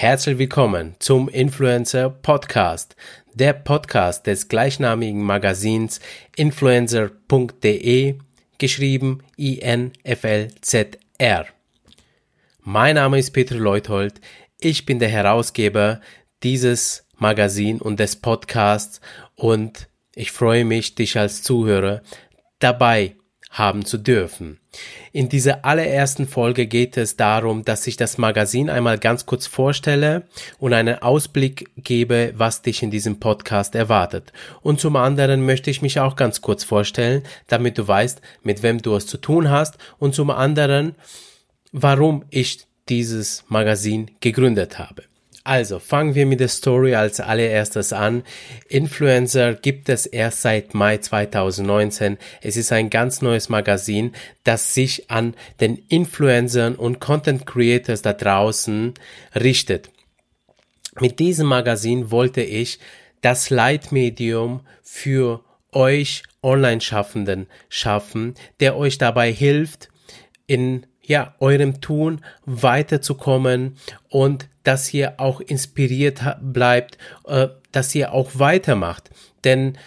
Herzlich willkommen zum Influencer Podcast, der Podcast des gleichnamigen Magazins influencer.de, geschrieben I-N-F-L-Z-R. Mein Name ist Peter Leuthold, ich bin der Herausgeber dieses Magazin und des Podcasts und ich freue mich, dich als Zuhörer dabei haben zu dürfen. In dieser allerersten Folge geht es darum, dass ich das Magazin einmal ganz kurz vorstelle und einen Ausblick gebe, was dich in diesem Podcast erwartet. Und zum anderen möchte ich mich auch ganz kurz vorstellen, damit du weißt, mit wem du es zu tun hast und zum anderen, warum ich dieses Magazin gegründet habe. Also fangen wir mit der Story als allererstes an. Influencer gibt es erst seit Mai 2019. Es ist ein ganz neues Magazin, das sich an den Influencern und Content Creators da draußen richtet. Mit diesem Magazin wollte ich das Leitmedium für euch Online-Schaffenden schaffen, der euch dabei hilft, in ja, eurem Tun weiterzukommen und dass ihr auch inspiriert bleibt, äh, dass ihr auch weitermacht. Denn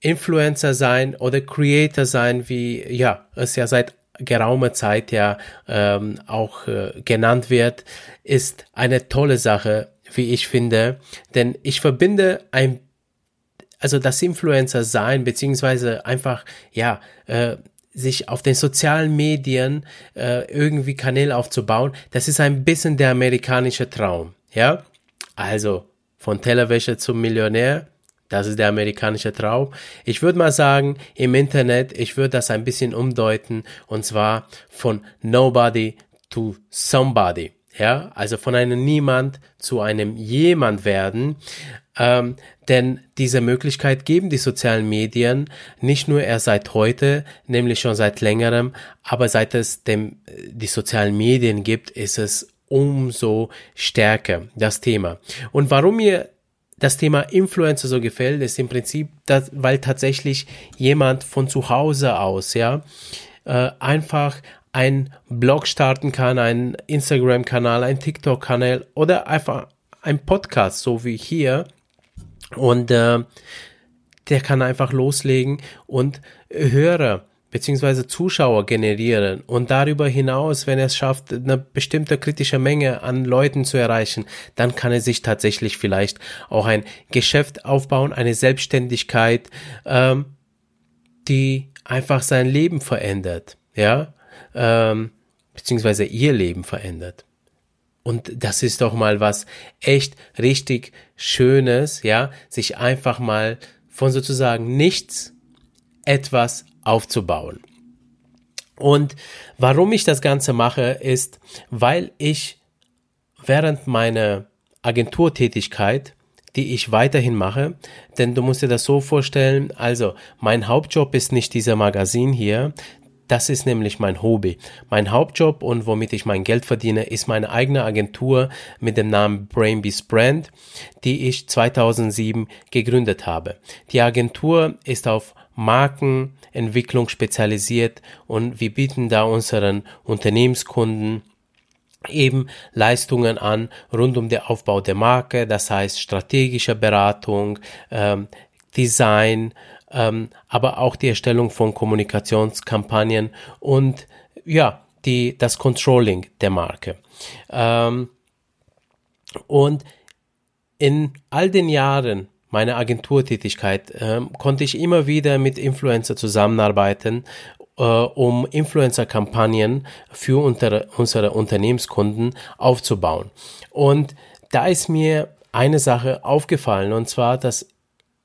Influencer sein oder Creator sein, wie ja, es ja seit geraumer Zeit ja ähm, auch äh, genannt wird, ist eine tolle Sache, wie ich finde. Denn ich verbinde ein also das Influencer sein, beziehungsweise einfach, ja, äh, sich auf den sozialen Medien äh, irgendwie Kanäle aufzubauen, das ist ein bisschen der amerikanische Traum. Ja, also von Tellerwäsche zum Millionär, das ist der amerikanische Traum. Ich würde mal sagen, im Internet, ich würde das ein bisschen umdeuten und zwar von Nobody to Somebody. Ja, also von einem Niemand zu einem Jemand werden. Ähm, denn diese Möglichkeit geben die sozialen Medien nicht nur erst seit heute, nämlich schon seit längerem, aber seit es dem, die sozialen Medien gibt, ist es umso stärker, das Thema. Und warum mir das Thema Influencer so gefällt, ist im Prinzip, dass, weil tatsächlich jemand von zu Hause aus, ja, äh, einfach ein Blog starten kann, ein Instagram-Kanal, ein TikTok-Kanal oder einfach ein Podcast, so wie hier, und äh, der kann einfach loslegen und Hörer beziehungsweise Zuschauer generieren und darüber hinaus, wenn er es schafft, eine bestimmte kritische Menge an Leuten zu erreichen, dann kann er sich tatsächlich vielleicht auch ein Geschäft aufbauen, eine Selbstständigkeit, ähm, die einfach sein Leben verändert, ja, ähm, beziehungsweise ihr Leben verändert. Und das ist doch mal was echt richtig Schönes, ja, sich einfach mal von sozusagen nichts etwas aufzubauen. Und warum ich das Ganze mache, ist, weil ich während meiner Agenturtätigkeit, die ich weiterhin mache, denn du musst dir das so vorstellen, also mein Hauptjob ist nicht dieser Magazin hier, das ist nämlich mein Hobby. Mein Hauptjob und womit ich mein Geld verdiene, ist meine eigene Agentur mit dem Namen Brainbees Brand, die ich 2007 gegründet habe. Die Agentur ist auf Markenentwicklung spezialisiert und wir bieten da unseren Unternehmenskunden eben Leistungen an rund um den Aufbau der Marke, das heißt strategische Beratung, ähm, Design, ähm, aber auch die Erstellung von Kommunikationskampagnen und ja, die, das Controlling der Marke. Ähm, und in all den Jahren meiner Agenturtätigkeit ähm, konnte ich immer wieder mit Influencer zusammenarbeiten, äh, um Influencer-Kampagnen für unter, unsere Unternehmenskunden aufzubauen. Und da ist mir eine Sache aufgefallen, und zwar, dass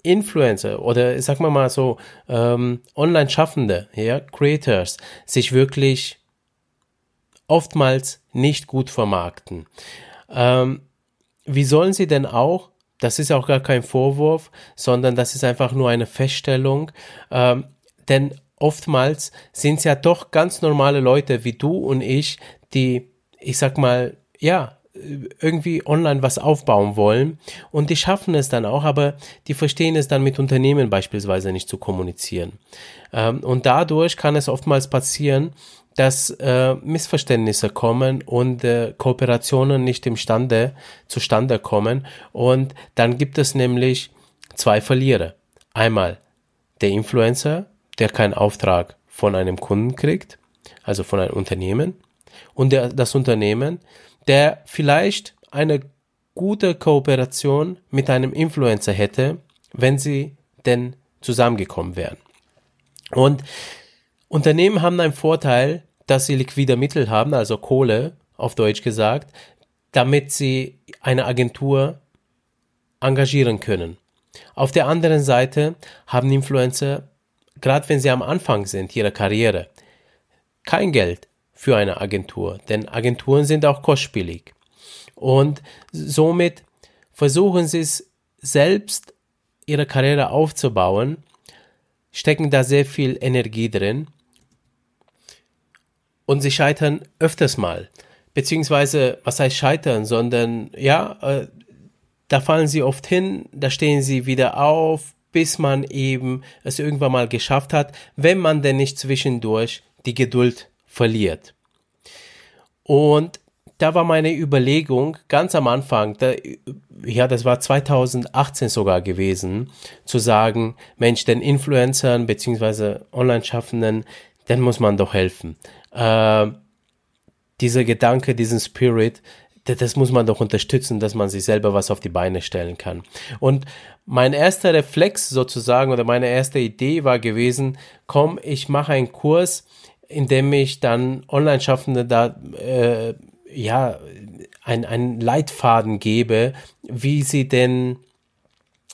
Influencer oder sag mal mal so ähm, Online-Schaffende, ja, Creators, sich wirklich oftmals nicht gut vermarkten. Ähm, wie sollen sie denn auch, das ist auch gar kein Vorwurf, sondern das ist einfach nur eine Feststellung, ähm, denn oftmals sind es ja doch ganz normale Leute wie du und ich, die, ich sag mal, ja, irgendwie online was aufbauen wollen und die schaffen es dann auch, aber die verstehen es dann mit Unternehmen beispielsweise nicht zu kommunizieren. Ähm, und dadurch kann es oftmals passieren, dass äh, Missverständnisse kommen und äh, Kooperationen nicht imstande zustande kommen. Und dann gibt es nämlich zwei Verlierer. Einmal der Influencer, der keinen Auftrag von einem Kunden kriegt, also von einem Unternehmen, und der, das Unternehmen, der vielleicht eine gute Kooperation mit einem Influencer hätte, wenn sie denn zusammengekommen wären. Und Unternehmen haben einen Vorteil, dass sie liquide Mittel haben, also Kohle, auf Deutsch gesagt, damit sie eine Agentur engagieren können. Auf der anderen Seite haben Influencer, gerade wenn sie am Anfang sind ihrer Karriere, kein Geld für eine Agentur, denn Agenturen sind auch kostspielig. Und somit versuchen sie es selbst, ihre Karriere aufzubauen, stecken da sehr viel Energie drin und sie scheitern öfters mal. Beziehungsweise, was heißt scheitern, sondern ja, äh, da fallen sie oft hin, da stehen sie wieder auf, bis man eben es irgendwann mal geschafft hat, wenn man denn nicht zwischendurch die Geduld verliert. Und da war meine Überlegung ganz am Anfang, da, ja, das war 2018 sogar gewesen, zu sagen, Mensch, den Influencern beziehungsweise Online-Schaffenden, den muss man doch helfen. Äh, dieser Gedanke, diesen Spirit, das muss man doch unterstützen, dass man sich selber was auf die Beine stellen kann. Und mein erster Reflex sozusagen oder meine erste Idee war gewesen, komm, ich mache einen Kurs, in dem ich dann Online-Schaffende da äh, ja ein, einen Leitfaden gebe, wie sie denn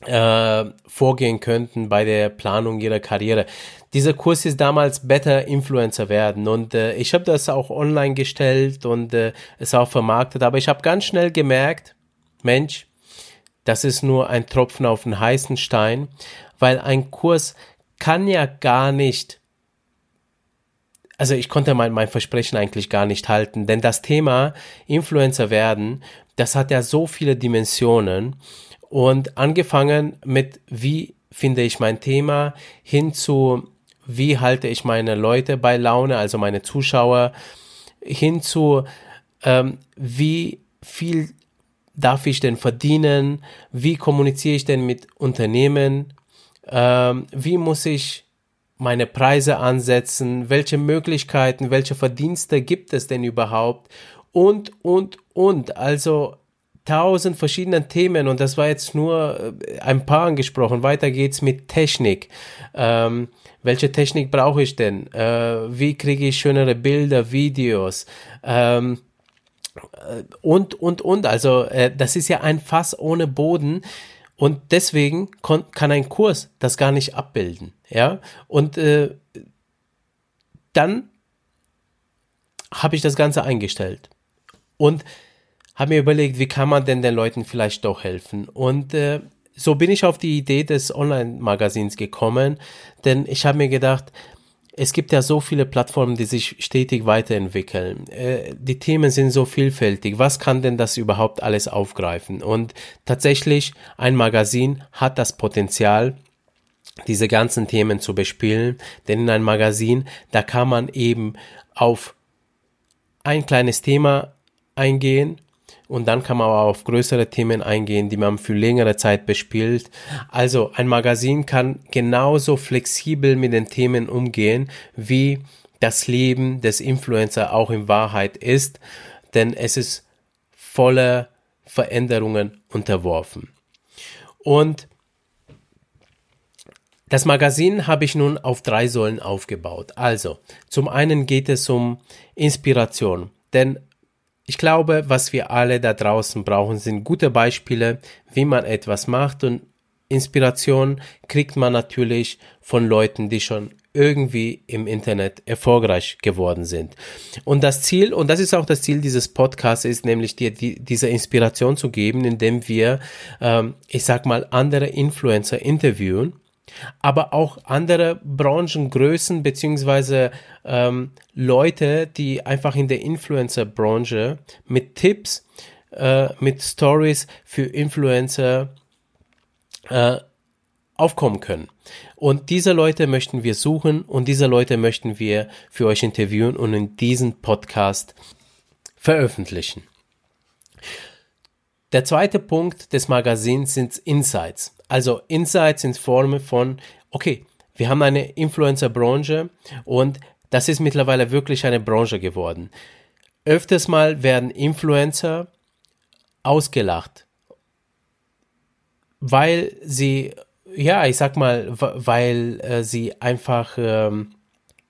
äh, vorgehen könnten bei der Planung ihrer Karriere. Dieser Kurs ist damals Better Influencer werden und äh, ich habe das auch online gestellt und äh, es auch vermarktet, aber ich habe ganz schnell gemerkt, Mensch, das ist nur ein Tropfen auf den heißen Stein, weil ein Kurs kann ja gar nicht also ich konnte mein, mein Versprechen eigentlich gar nicht halten, denn das Thema Influencer werden, das hat ja so viele Dimensionen. Und angefangen mit, wie finde ich mein Thema, hin zu, wie halte ich meine Leute bei Laune, also meine Zuschauer, hin zu, ähm, wie viel darf ich denn verdienen, wie kommuniziere ich denn mit Unternehmen, ähm, wie muss ich meine Preise ansetzen, welche Möglichkeiten, welche Verdienste gibt es denn überhaupt und, und, und. Also tausend verschiedene Themen und das war jetzt nur äh, ein paar angesprochen. Weiter geht's mit Technik. Ähm, welche Technik brauche ich denn? Äh, wie kriege ich schönere Bilder, Videos? Ähm, äh, und, und, und. Also äh, das ist ja ein Fass ohne Boden. Und deswegen kann ein Kurs das gar nicht abbilden. Ja, und äh, dann habe ich das Ganze eingestellt und habe mir überlegt, wie kann man denn den Leuten vielleicht doch helfen. Und äh, so bin ich auf die Idee des Online-Magazins gekommen, denn ich habe mir gedacht, es gibt ja so viele Plattformen, die sich stetig weiterentwickeln. Äh, die Themen sind so vielfältig. Was kann denn das überhaupt alles aufgreifen? Und tatsächlich, ein Magazin hat das Potenzial, diese ganzen Themen zu bespielen, denn in einem Magazin, da kann man eben auf ein kleines Thema eingehen und dann kann man auch auf größere Themen eingehen, die man für längere Zeit bespielt. Also ein Magazin kann genauso flexibel mit den Themen umgehen, wie das Leben des Influencer auch in Wahrheit ist, denn es ist voller Veränderungen unterworfen. Und das Magazin habe ich nun auf drei Säulen aufgebaut. Also, zum einen geht es um Inspiration, denn ich glaube, was wir alle da draußen brauchen, sind gute Beispiele, wie man etwas macht und Inspiration kriegt man natürlich von Leuten, die schon irgendwie im Internet erfolgreich geworden sind. Und das Ziel, und das ist auch das Ziel dieses Podcasts, ist nämlich dir die, diese Inspiration zu geben, indem wir, ähm, ich sag mal, andere Influencer interviewen aber auch andere Branchengrößen beziehungsweise ähm, Leute, die einfach in der Influencer-Branche mit Tipps, äh, mit Stories für Influencer äh, aufkommen können. Und diese Leute möchten wir suchen und diese Leute möchten wir für euch interviewen und in diesem Podcast veröffentlichen. Der zweite Punkt des Magazins sind Insights. Also Insights in Form von, okay, wir haben eine Influencer-Branche und das ist mittlerweile wirklich eine Branche geworden. Öfters mal werden Influencer ausgelacht, weil sie, ja, ich sag mal, weil äh, sie einfach ähm,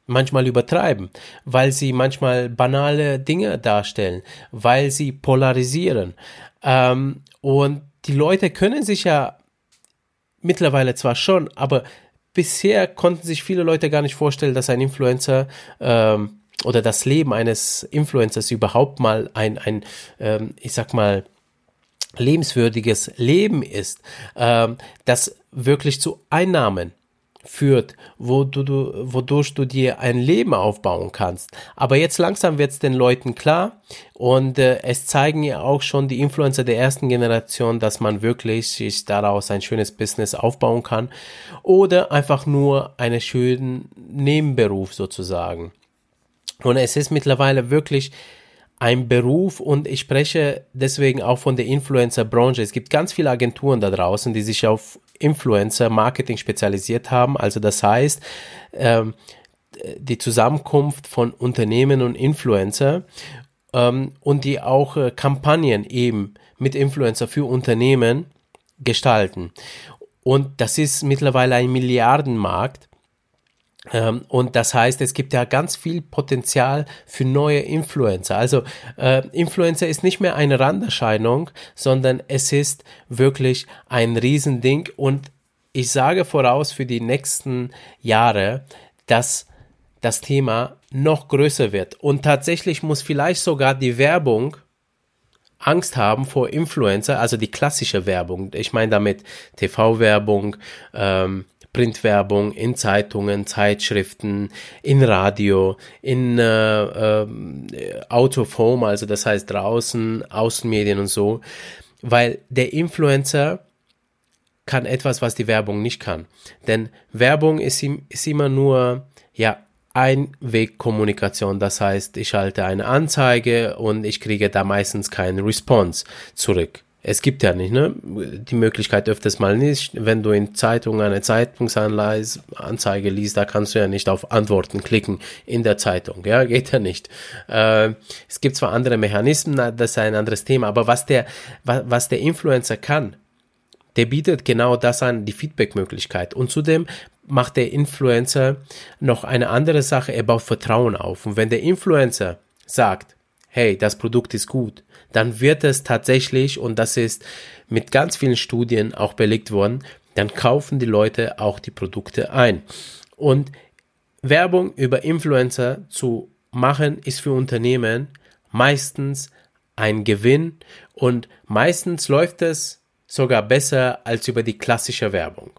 manchmal übertreiben, weil sie manchmal banale Dinge darstellen, weil sie polarisieren. Ähm, und die Leute können sich ja mittlerweile zwar schon, aber bisher konnten sich viele Leute gar nicht vorstellen, dass ein Influencer ähm, oder das Leben eines Influencers überhaupt mal ein, ein ähm, ich sag mal, lebenswürdiges Leben ist, ähm, das wirklich zu Einnahmen führt, wo du, du, wodurch du dir ein Leben aufbauen kannst. Aber jetzt langsam wird es den Leuten klar und äh, es zeigen ja auch schon die Influencer der ersten Generation, dass man wirklich sich daraus ein schönes Business aufbauen kann oder einfach nur einen schönen Nebenberuf sozusagen. Und es ist mittlerweile wirklich ein Beruf und ich spreche deswegen auch von der Influencer-Branche. Es gibt ganz viele Agenturen da draußen, die sich auf Influencer-Marketing spezialisiert haben. Also das heißt, ähm, die Zusammenkunft von Unternehmen und Influencer ähm, und die auch äh, Kampagnen eben mit Influencer für Unternehmen gestalten. Und das ist mittlerweile ein Milliardenmarkt. Ähm, und das heißt, es gibt ja ganz viel Potenzial für neue Influencer. Also äh, Influencer ist nicht mehr eine Randerscheinung, sondern es ist wirklich ein Riesending. Und ich sage voraus für die nächsten Jahre, dass das Thema noch größer wird. Und tatsächlich muss vielleicht sogar die Werbung Angst haben vor Influencer, also die klassische Werbung. Ich meine damit TV-Werbung, ähm, Printwerbung in Zeitungen, Zeitschriften, in Radio, in äh, äh, Out also das heißt draußen, Außenmedien und so, weil der Influencer kann etwas, was die Werbung nicht kann. Denn Werbung ist, ist immer nur, ja, Einwegkommunikation. Das heißt, ich halte eine Anzeige und ich kriege da meistens keinen Response zurück es gibt ja nicht, ne? Die Möglichkeit öfters mal nicht. Wenn du in Zeitung eine Zeitungsanzeige liest, da kannst du ja nicht auf Antworten klicken in der Zeitung. Ja, geht ja nicht. Äh, es gibt zwar andere Mechanismen, das ist ein anderes Thema, aber was der, was, was der Influencer kann, der bietet genau das an, die Feedback-Möglichkeit. Und zudem macht der Influencer noch eine andere Sache, er baut Vertrauen auf. Und wenn der Influencer sagt, hey, das Produkt ist gut, dann wird es tatsächlich, und das ist mit ganz vielen Studien auch belegt worden, dann kaufen die Leute auch die Produkte ein. Und Werbung über Influencer zu machen, ist für Unternehmen meistens ein Gewinn und meistens läuft es sogar besser als über die klassische Werbung.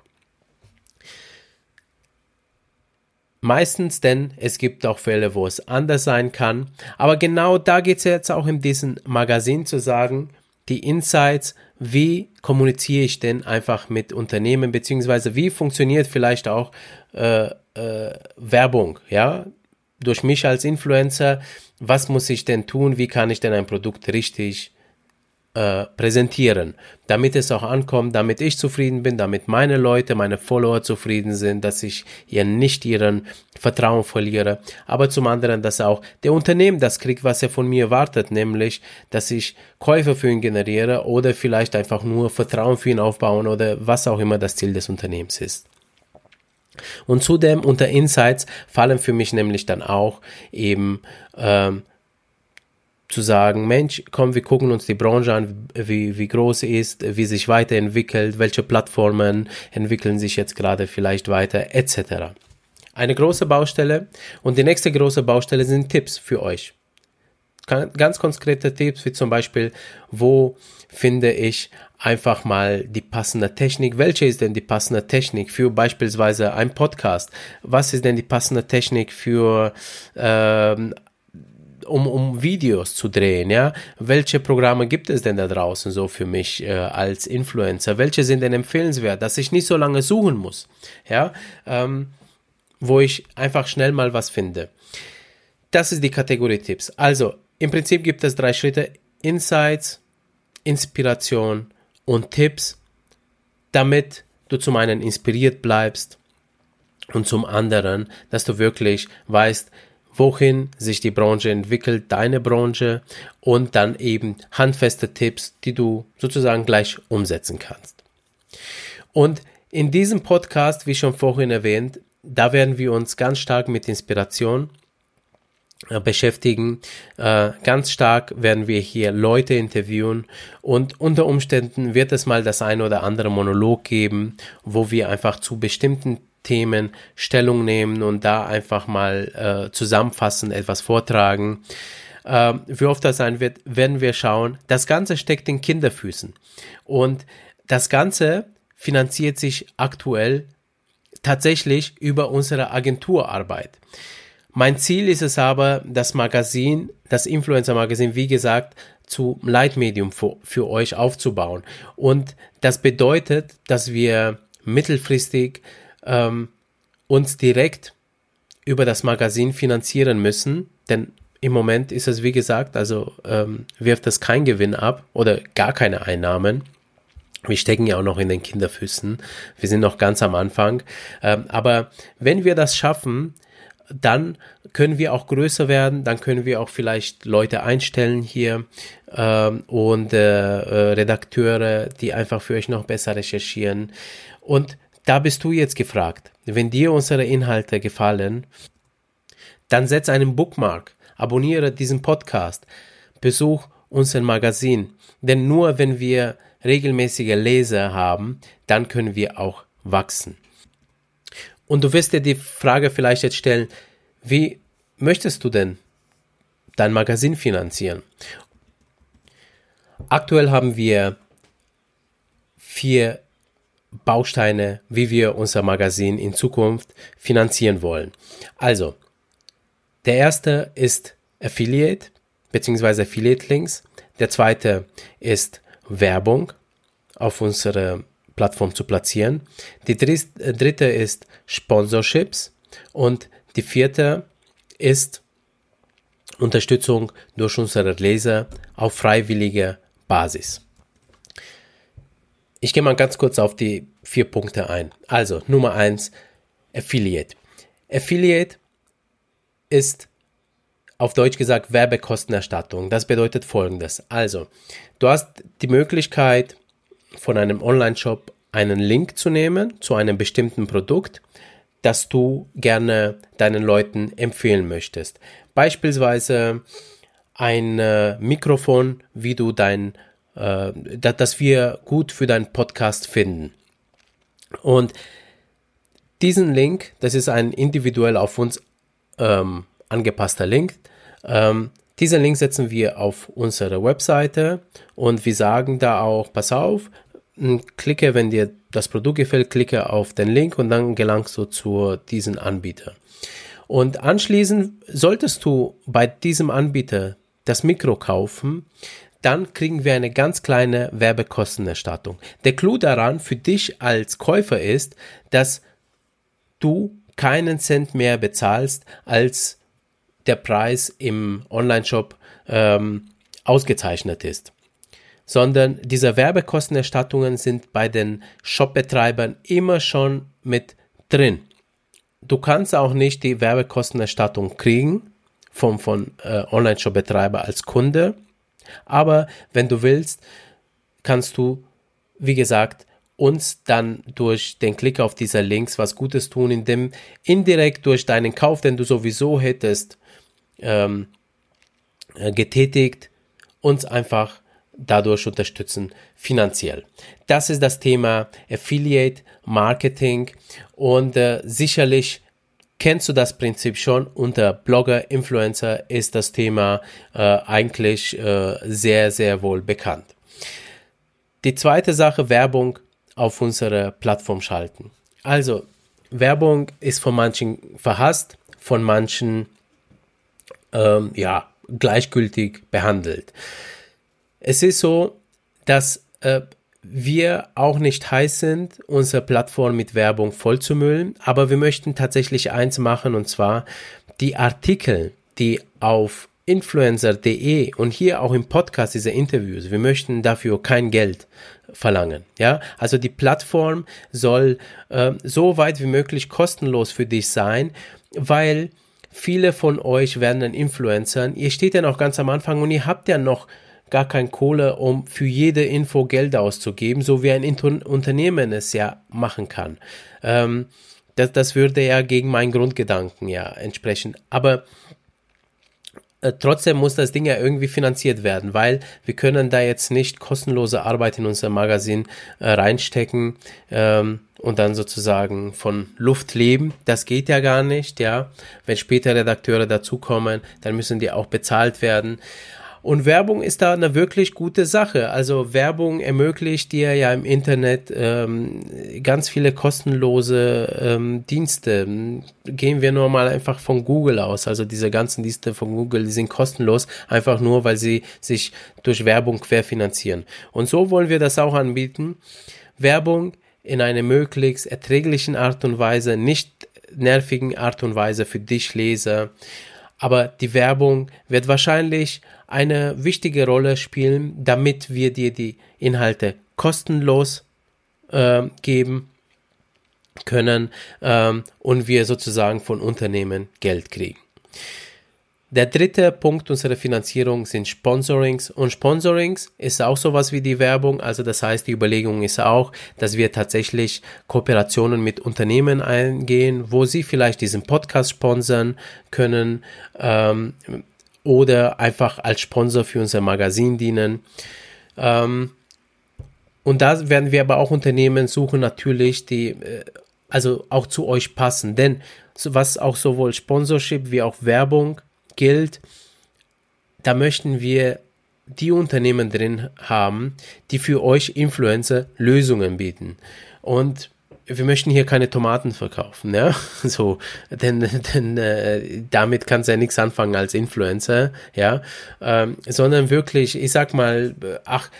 Meistens, denn es gibt auch Fälle, wo es anders sein kann. Aber genau da geht es jetzt auch in diesem Magazin zu sagen, die Insights, wie kommuniziere ich denn einfach mit Unternehmen, beziehungsweise wie funktioniert vielleicht auch äh, äh, Werbung, ja, durch mich als Influencer, was muss ich denn tun, wie kann ich denn ein Produkt richtig äh, präsentieren, damit es auch ankommt, damit ich zufrieden bin, damit meine Leute, meine Follower zufrieden sind, dass ich ihr nicht ihren Vertrauen verliere, aber zum anderen, dass auch der Unternehmen das kriegt, was er von mir erwartet, nämlich, dass ich Käufe für ihn generiere oder vielleicht einfach nur Vertrauen für ihn aufbauen oder was auch immer das Ziel des Unternehmens ist. Und zudem unter Insights fallen für mich nämlich dann auch eben ähm, zu sagen, Mensch, komm, wir gucken uns die Branche an, wie, wie groß sie ist, wie sich weiterentwickelt, welche Plattformen entwickeln sich jetzt gerade vielleicht weiter, etc. Eine große Baustelle und die nächste große Baustelle sind Tipps für euch. Ganz konkrete Tipps, wie zum Beispiel, wo finde ich einfach mal die passende Technik. Welche ist denn die passende Technik für beispielsweise ein Podcast? Was ist denn die passende Technik für ähm, um, um Videos zu drehen, ja. Welche Programme gibt es denn da draußen so für mich äh, als Influencer? Welche sind denn empfehlenswert, dass ich nicht so lange suchen muss, ja, ähm, wo ich einfach schnell mal was finde. Das ist die Kategorie Tipps. Also, im Prinzip gibt es drei Schritte. Insights, Inspiration und Tipps, damit du zum einen inspiriert bleibst und zum anderen, dass du wirklich weißt, wohin sich die Branche entwickelt, deine Branche und dann eben handfeste Tipps, die du sozusagen gleich umsetzen kannst. Und in diesem Podcast, wie schon vorhin erwähnt, da werden wir uns ganz stark mit Inspiration äh, beschäftigen. Äh, ganz stark werden wir hier Leute interviewen und unter Umständen wird es mal das ein oder andere Monolog geben, wo wir einfach zu bestimmten Themen Stellung nehmen und da einfach mal äh, zusammenfassen, etwas vortragen. Äh, wie oft das sein wird, werden wir schauen. Das Ganze steckt in Kinderfüßen. Und das Ganze finanziert sich aktuell tatsächlich über unsere Agenturarbeit. Mein Ziel ist es aber, das Magazin, das Influencer-Magazin, wie gesagt, zu Leitmedium für, für euch aufzubauen. Und das bedeutet, dass wir mittelfristig ähm, uns direkt über das Magazin finanzieren müssen, denn im Moment ist es, wie gesagt, also ähm, wirft es keinen Gewinn ab oder gar keine Einnahmen. Wir stecken ja auch noch in den Kinderfüßen. Wir sind noch ganz am Anfang. Ähm, aber wenn wir das schaffen, dann können wir auch größer werden, dann können wir auch vielleicht Leute einstellen hier ähm, und äh, äh, Redakteure, die einfach für euch noch besser recherchieren. Und da bist du jetzt gefragt. Wenn dir unsere Inhalte gefallen, dann setz einen Bookmark, abonniere diesen Podcast, besuch unser Magazin. Denn nur wenn wir regelmäßige Leser haben, dann können wir auch wachsen. Und du wirst dir die Frage vielleicht jetzt stellen, wie möchtest du denn dein Magazin finanzieren? Aktuell haben wir vier Bausteine, wie wir unser Magazin in Zukunft finanzieren wollen. Also, der erste ist Affiliate bzw. Affiliate Links. Der zweite ist Werbung auf unserer Plattform zu platzieren. Die dritte ist Sponsorships und die vierte ist Unterstützung durch unsere Leser auf freiwilliger Basis. Ich gehe mal ganz kurz auf die vier Punkte ein. Also Nummer eins, Affiliate. Affiliate ist auf Deutsch gesagt Werbekostenerstattung. Das bedeutet folgendes. Also, du hast die Möglichkeit von einem Online-Shop einen Link zu nehmen zu einem bestimmten Produkt, das du gerne deinen Leuten empfehlen möchtest. Beispielsweise ein äh, Mikrofon, wie du dein äh, das wir gut für deinen Podcast finden. Und diesen Link, das ist ein individuell auf uns ähm, angepasster Link. Ähm, diesen Link setzen wir auf unsere Webseite und wir sagen da auch, pass auf, klicke, wenn dir das Produkt gefällt, klicke auf den Link und dann gelangst du zu diesem Anbieter. Und anschließend solltest du bei diesem Anbieter das Mikro kaufen, dann kriegen wir eine ganz kleine Werbekostenerstattung. Der Clou daran für dich als Käufer ist, dass du keinen Cent mehr bezahlst, als der Preis im Online-Shop ähm, ausgezeichnet ist. Sondern diese Werbekostenerstattungen sind bei den Shopbetreibern immer schon mit drin. Du kannst auch nicht die Werbekostenerstattung kriegen vom von äh, Online-Shop-Betreiber als Kunde, aber wenn du willst, kannst du, wie gesagt, uns dann durch den Klick auf diese Links was Gutes tun, indem indirekt durch deinen Kauf, den du sowieso hättest, ähm, äh, getätigt, uns einfach dadurch unterstützen finanziell. Das ist das Thema Affiliate Marketing und äh, sicherlich kennst du das Prinzip schon. Unter Blogger, Influencer ist das Thema äh, eigentlich äh, sehr, sehr wohl bekannt. Die zweite Sache, Werbung auf unserer Plattform schalten. Also, Werbung ist von manchen verhasst, von manchen, ähm, ja, gleichgültig behandelt. Es ist so, dass äh, wir auch nicht heiß sind, unsere Plattform mit Werbung vollzumüllen, aber wir möchten tatsächlich eins machen und zwar die Artikel, die auf influencer.de und hier auch im Podcast diese Interviews, wir möchten dafür kein Geld verlangen. Ja, also die Plattform soll äh, so weit wie möglich kostenlos für dich sein, weil viele von euch werden dann Influencern. Ihr steht ja noch ganz am Anfang und ihr habt ja noch gar kein Kohle, um für jede Info Geld auszugeben, so wie ein Unternehmen es ja machen kann. Ähm, das, das würde ja gegen meinen Grundgedanken ja entsprechen. Aber äh, trotzdem muss das Ding ja irgendwie finanziert werden, weil wir können da jetzt nicht kostenlose Arbeit in unser Magazin äh, reinstecken ähm, und dann sozusagen von Luft leben. Das geht ja gar nicht, ja. Wenn später Redakteure dazukommen, dann müssen die auch bezahlt werden. Und Werbung ist da eine wirklich gute Sache. Also Werbung ermöglicht dir ja im Internet ähm, ganz viele kostenlose ähm, Dienste. Gehen wir nur mal einfach von Google aus. Also diese ganzen Dienste von Google, die sind kostenlos, einfach nur, weil sie sich durch Werbung querfinanzieren. Und so wollen wir das auch anbieten. Werbung in einer möglichst erträglichen Art und Weise, nicht nervigen Art und Weise für dich Leser. Aber die Werbung wird wahrscheinlich eine wichtige Rolle spielen, damit wir dir die Inhalte kostenlos äh, geben können ähm, und wir sozusagen von Unternehmen Geld kriegen. Der dritte Punkt unserer Finanzierung sind Sponsorings und Sponsorings ist auch sowas wie die Werbung. Also das heißt, die Überlegung ist auch, dass wir tatsächlich Kooperationen mit Unternehmen eingehen, wo sie vielleicht diesen Podcast sponsern können. Ähm, oder einfach als Sponsor für unser Magazin dienen. Ähm, und da werden wir aber auch Unternehmen suchen, natürlich, die äh, also auch zu euch passen. Denn was auch sowohl Sponsorship wie auch Werbung gilt, da möchten wir die Unternehmen drin haben, die für euch Influencer Lösungen bieten. Und wir möchten hier keine Tomaten verkaufen, ja, so, denn, denn äh, damit kannst du ja nichts anfangen als Influencer, ja, ähm, sondern wirklich, ich sag mal, ach,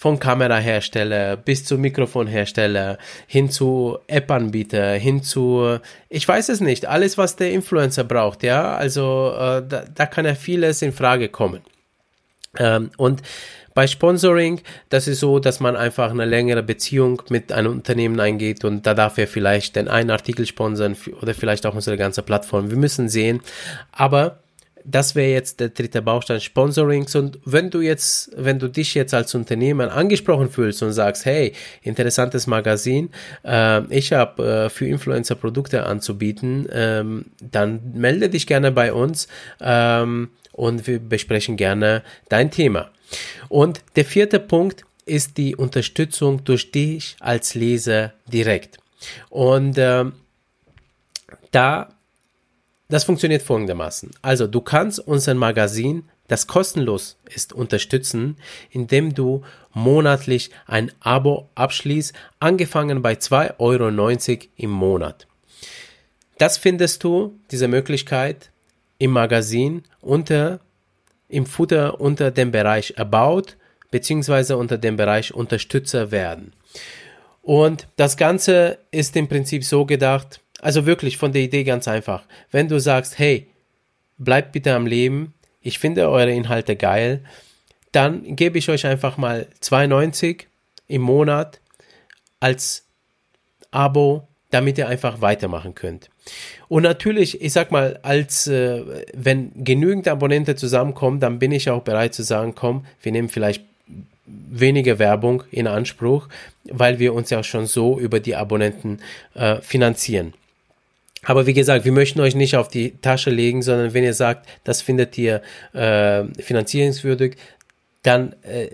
von Kamerahersteller bis zu Mikrofonhersteller, hin zu App-Anbieter, hin zu, ich weiß es nicht, alles, was der Influencer braucht, ja, also äh, da, da kann ja vieles in Frage kommen. Ähm, und bei Sponsoring, das ist so, dass man einfach eine längere Beziehung mit einem Unternehmen eingeht und da darf er vielleicht den einen Artikel sponsern oder vielleicht auch unsere ganze Plattform. Wir müssen sehen. Aber das wäre jetzt der dritte Baustein Sponsorings und wenn du jetzt, wenn du dich jetzt als Unternehmen angesprochen fühlst und sagst, hey, interessantes Magazin, äh, ich habe äh, für Influencer Produkte anzubieten, ähm, dann melde dich gerne bei uns ähm, und wir besprechen gerne dein Thema. Und der vierte Punkt ist die Unterstützung durch dich als Leser direkt. Und äh, da, das funktioniert folgendermaßen. Also du kannst unser Magazin, das kostenlos ist, unterstützen, indem du monatlich ein Abo abschließt, angefangen bei 2,90 Euro im Monat. Das findest du, diese Möglichkeit, im Magazin unter im Futter unter dem Bereich About beziehungsweise unter dem Bereich Unterstützer werden. Und das Ganze ist im Prinzip so gedacht, also wirklich von der Idee ganz einfach. Wenn du sagst, hey, bleibt bitte am Leben, ich finde eure Inhalte geil, dann gebe ich euch einfach mal 2,90 im Monat als Abo, damit ihr einfach weitermachen könnt. Und natürlich, ich sag mal, als äh, wenn genügend Abonnenten zusammenkommen, dann bin ich auch bereit zu sagen, komm, wir nehmen vielleicht weniger Werbung in Anspruch, weil wir uns ja schon so über die Abonnenten äh, finanzieren. Aber wie gesagt, wir möchten euch nicht auf die Tasche legen, sondern wenn ihr sagt, das findet ihr äh, finanzierungswürdig, dann äh,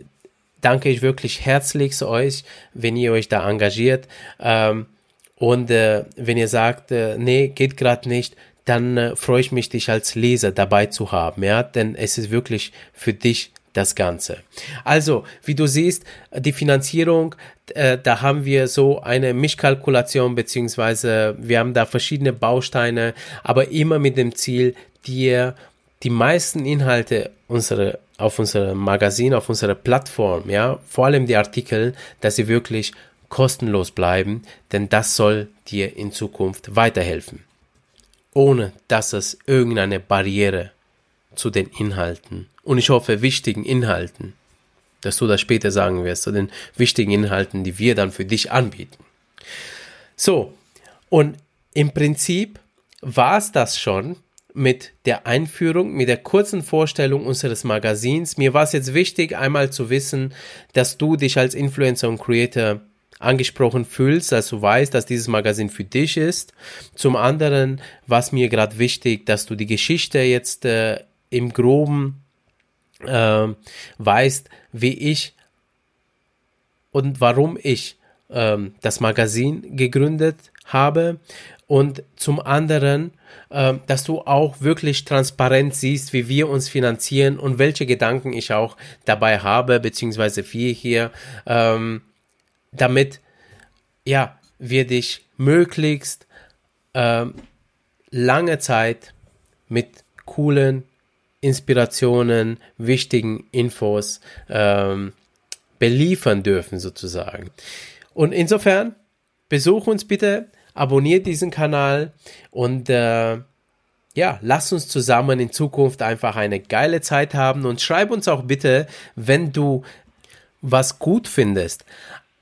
danke ich wirklich herzlichst euch, wenn ihr euch da engagiert. Ähm, und äh, wenn ihr sagt, äh, nee, geht gerade nicht, dann äh, freue ich mich, dich als Leser dabei zu haben, ja, denn es ist wirklich für dich das Ganze. Also, wie du siehst, die Finanzierung, äh, da haben wir so eine Mischkalkulation, beziehungsweise wir haben da verschiedene Bausteine, aber immer mit dem Ziel, dir die meisten Inhalte unsere, auf unserem Magazin, auf unserer Plattform, ja, vor allem die Artikel, dass sie wirklich kostenlos bleiben, denn das soll dir in Zukunft weiterhelfen. Ohne dass es irgendeine Barriere zu den Inhalten und ich hoffe wichtigen Inhalten, dass du das später sagen wirst, zu den wichtigen Inhalten, die wir dann für dich anbieten. So, und im Prinzip war es das schon mit der Einführung, mit der kurzen Vorstellung unseres Magazins. Mir war es jetzt wichtig, einmal zu wissen, dass du dich als Influencer und Creator angesprochen fühlst, dass du weißt, dass dieses Magazin für dich ist. Zum anderen war es mir gerade wichtig, dass du die Geschichte jetzt äh, im groben äh, weißt, wie ich und warum ich äh, das Magazin gegründet habe und zum anderen, äh, dass du auch wirklich transparent siehst, wie wir uns finanzieren und welche Gedanken ich auch dabei habe, beziehungsweise wir hier, ähm, damit ja, wir dich möglichst äh, lange Zeit mit coolen Inspirationen, wichtigen Infos ähm, beliefern dürfen sozusagen. Und insofern besuch uns bitte, abonniert diesen Kanal und äh, ja, lass uns zusammen in Zukunft einfach eine geile Zeit haben und schreib uns auch bitte, wenn du was gut findest,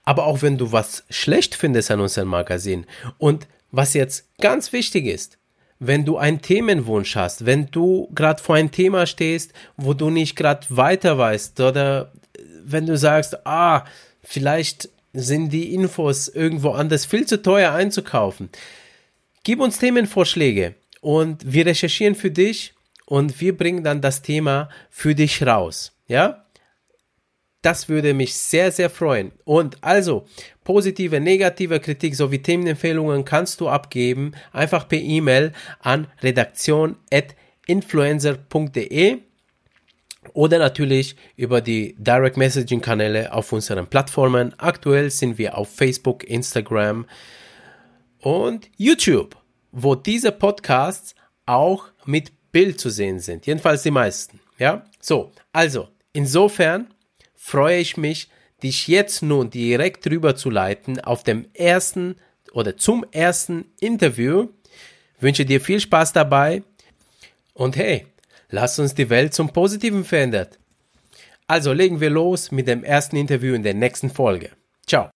aber auch wenn du was schlecht findest an unserem Magazin. Und was jetzt ganz wichtig ist, wenn du einen Themenwunsch hast, wenn du gerade vor ein Thema stehst, wo du nicht gerade weiter weißt oder wenn du sagst, ah, vielleicht sind die Infos irgendwo anders viel zu teuer einzukaufen. Gib uns Themenvorschläge und wir recherchieren für dich und wir bringen dann das Thema für dich raus. Ja? Das würde mich sehr, sehr freuen. Und also, positive, negative Kritik sowie Themenempfehlungen kannst du abgeben, einfach per E-Mail an redaktion.influencer.de oder natürlich über die Direct Messaging Kanäle auf unseren Plattformen. Aktuell sind wir auf Facebook, Instagram und YouTube, wo diese Podcasts auch mit Bild zu sehen sind. Jedenfalls die meisten. Ja, so, also, insofern freue ich mich, dich jetzt nun direkt rüber zu leiten auf dem ersten oder zum ersten Interview. Wünsche dir viel Spaß dabei und hey, lass uns die Welt zum Positiven verändern. Also legen wir los mit dem ersten Interview in der nächsten Folge. Ciao.